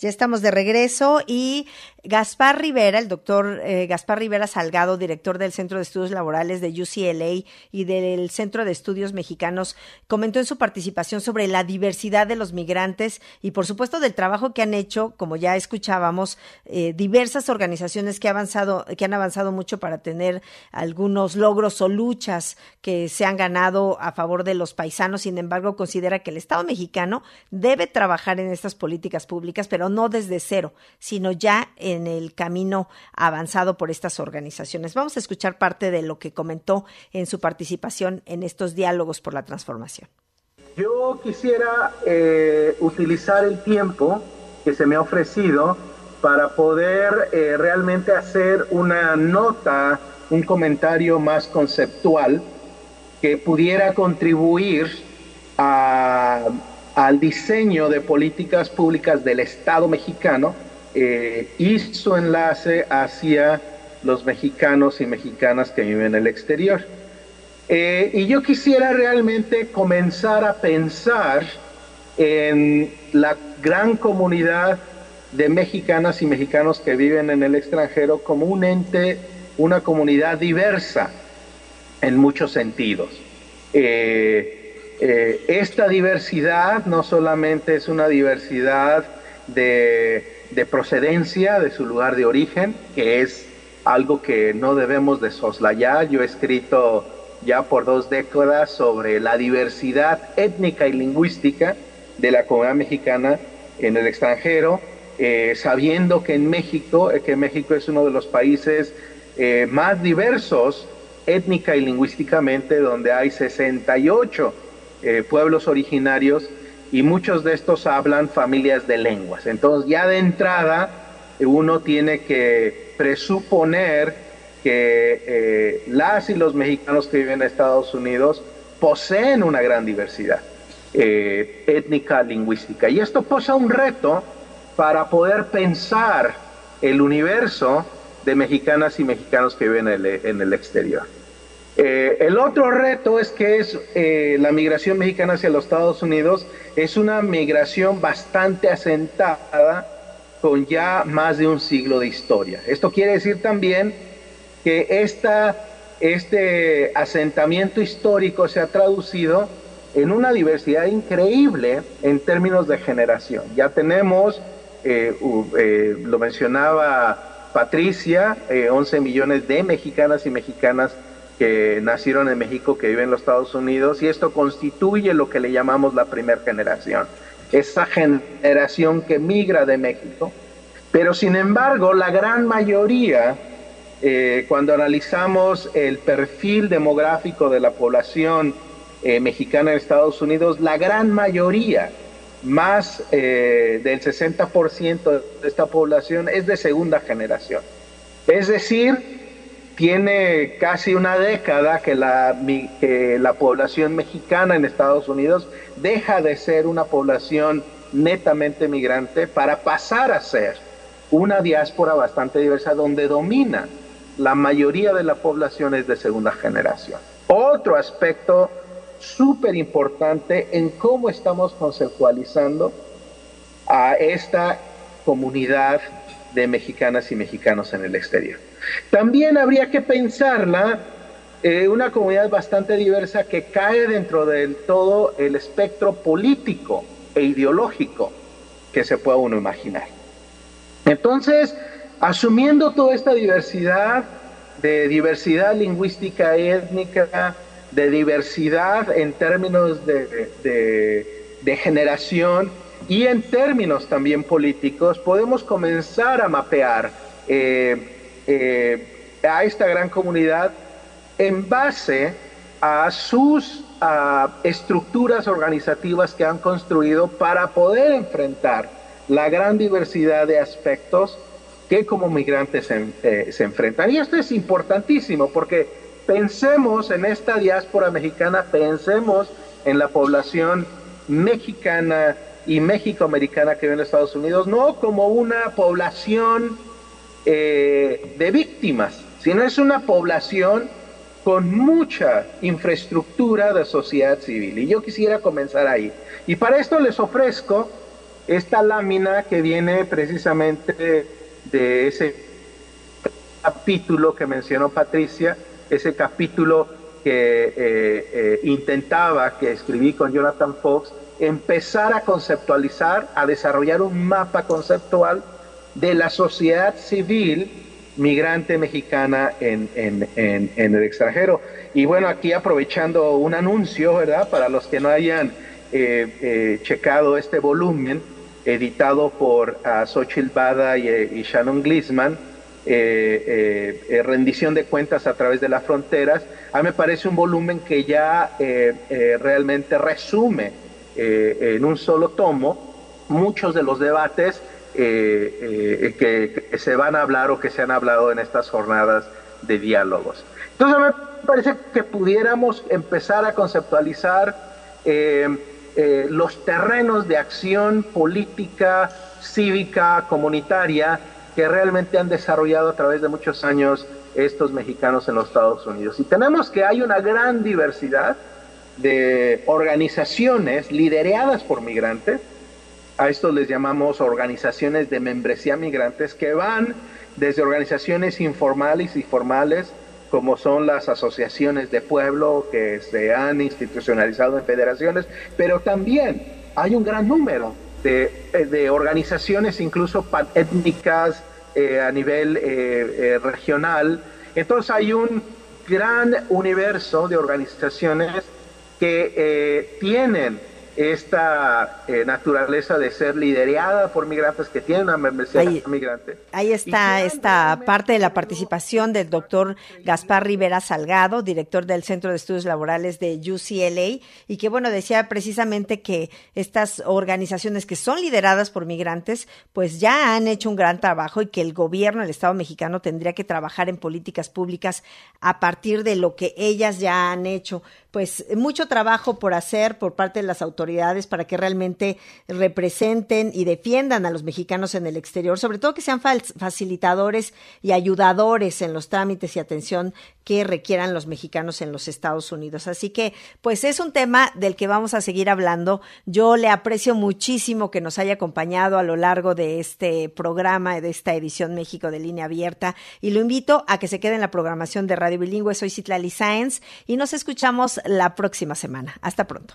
Ya estamos de regreso y Gaspar Rivera, el doctor eh, Gaspar Rivera Salgado, director del Centro de Estudios Laborales de UCLA y del Centro de Estudios Mexicanos, comentó en su participación sobre la diversidad de los migrantes y, por supuesto, del trabajo que han hecho, como ya escuchábamos, eh, diversas organizaciones que, avanzado, que han avanzado mucho para tener algunos logros o luchas que se han ganado a favor de los paisanos. Sin embargo, considera que el Estado mexicano debe trabajar en estas políticas públicas, pero no desde cero, sino ya en el camino avanzado por estas organizaciones. Vamos a escuchar parte de lo que comentó en su participación en estos diálogos por la transformación.
Yo quisiera eh, utilizar el tiempo que se me ha ofrecido para poder eh, realmente hacer una nota, un comentario más conceptual que pudiera contribuir al diseño de políticas públicas del Estado mexicano eh, su enlace hacia los mexicanos y mexicanas que viven en el exterior. Eh, y yo quisiera realmente comenzar a pensar en la gran comunidad de mexicanas y mexicanos que viven en el extranjero como un ente, una comunidad diversa en muchos sentidos. Eh, esta diversidad no solamente es una diversidad de de procedencia, de su lugar de origen, que es algo que no debemos de soslayar. Yo he escrito ya por dos décadas sobre la diversidad étnica y lingüística de la comunidad mexicana en el extranjero, eh, sabiendo que en México, eh, que México es uno de los países eh, más diversos étnica y lingüísticamente, donde hay 68 pueblos originarios y muchos de estos hablan familias de lenguas. Entonces ya de entrada uno tiene que presuponer que eh, las y los mexicanos que viven en Estados Unidos poseen una gran diversidad eh, étnica, lingüística. Y esto posa un reto para poder pensar el universo de mexicanas y mexicanos que viven en el exterior. Eh, el otro reto es que es eh, la migración mexicana hacia los Estados Unidos es una migración bastante asentada con ya más de un siglo de historia. Esto quiere decir también que este asentamiento histórico se ha traducido en una diversidad increíble en términos de generación. Ya tenemos, eh, lo mencionaba Patricia, 11 millones de mexicanas y mexicanas que nacieron en México, que viven en los Estados Unidos, y esto constituye lo que le llamamos la primera generación, esa generación que migra de México. Pero sin embargo, la gran mayoría, eh, cuando analizamos el perfil demográfico de la población eh, mexicana en Estados Unidos, la gran mayoría, más eh, del 60% de esta población, es de segunda generación. Es decir, tiene casi una década que la, población mexicana en Estados Unidos deja de ser una población netamente migrante para pasar a ser una diáspora bastante diversa donde domina la mayoría de la población es de segunda generación. Otro aspecto súper importante en cómo estamos conceptualizando a esta comunidad de mexicanas y mexicanos en el exterior. También habría que pensarla eh, una comunidad bastante diversa que cae dentro de todo el espectro político e ideológico que se pueda uno imaginar. Entonces, asumiendo toda esta diversidad, de diversidad lingüística étnica, de diversidad en términos de, generación y en términos también políticos, podemos comenzar a mapear eh, eh, a esta gran comunidad en base a sus estructuras organizativas que han construido para poder enfrentar la gran diversidad de aspectos que como migrantes se, eh, se enfrentan. Y esto es importantísimo porque pensemos en esta diáspora mexicana, pensemos en la población mexicana y mexicoamericana que vive en Estados Unidos, no como una población eh, de víctimas, sino es una población con mucha infraestructura de sociedad civil. Y yo quisiera comenzar ahí. Y para esto les ofrezco esta lámina que viene precisamente de ese capítulo que mencionó Patricia, ese capítulo que eh, eh, intentaba, que escribí con Jonathan Fox, empezar a conceptualizar, a desarrollar un mapa conceptual de la sociedad civil migrante mexicana en, el extranjero. Y bueno, aquí aprovechando un anuncio, ¿verdad? Para los que no hayan eh, checado este volumen, editado por uh, Xochitl Bada y, Shannon Glisman, rendición de cuentas a través de las fronteras, a mí me parece un volumen que ya realmente resume eh, en un solo tomo muchos de los debates eh, eh, que, se van a hablar o que se han hablado en estas jornadas de diálogos. Entonces me parece que pudiéramos empezar a conceptualizar los terrenos de acción política, cívica, comunitaria que realmente han desarrollado a través de muchos años estos mexicanos en los Estados Unidos. Y tenemos que hay una gran diversidad de organizaciones lideradas por migrantes, a esto les llamamos organizaciones de membresía migrantes, que van desde organizaciones informales y formales, como son las asociaciones de pueblo que se han institucionalizado en federaciones, pero también hay un gran número de, eh, organizaciones incluso étnicas eh, a nivel eh, regional. Entonces hay un gran universo de organizaciones que eh, tienen esta eh, naturaleza de ser liderada por migrantes que tienen una membresía migrante.
Ahí está esta parte de la participación del doctor Gaspar Rivera Salgado, director del Centro de Estudios Laborales de UCLA, y que, bueno, decía precisamente que estas organizaciones que son lideradas por migrantes, pues ya han hecho un gran trabajo y que el gobierno, el Estado mexicano, tendría que trabajar en políticas públicas a partir de lo que ellas ya han hecho pues mucho trabajo por hacer por parte de las autoridades para que realmente representen y defiendan a los mexicanos en el exterior, sobre todo que sean facilitadores y ayudadores en los trámites y atención que requieran los mexicanos en los Estados Unidos. Así que, pues es un tema del que vamos a seguir hablando. Yo le aprecio muchísimo que nos haya acompañado a lo largo de este programa, de esta edición México de línea abierta, y lo invito a que se quede en la programación de Radio Bilingüe. Soy Citlali Sáenz y nos escuchamos la próxima semana. Hasta pronto.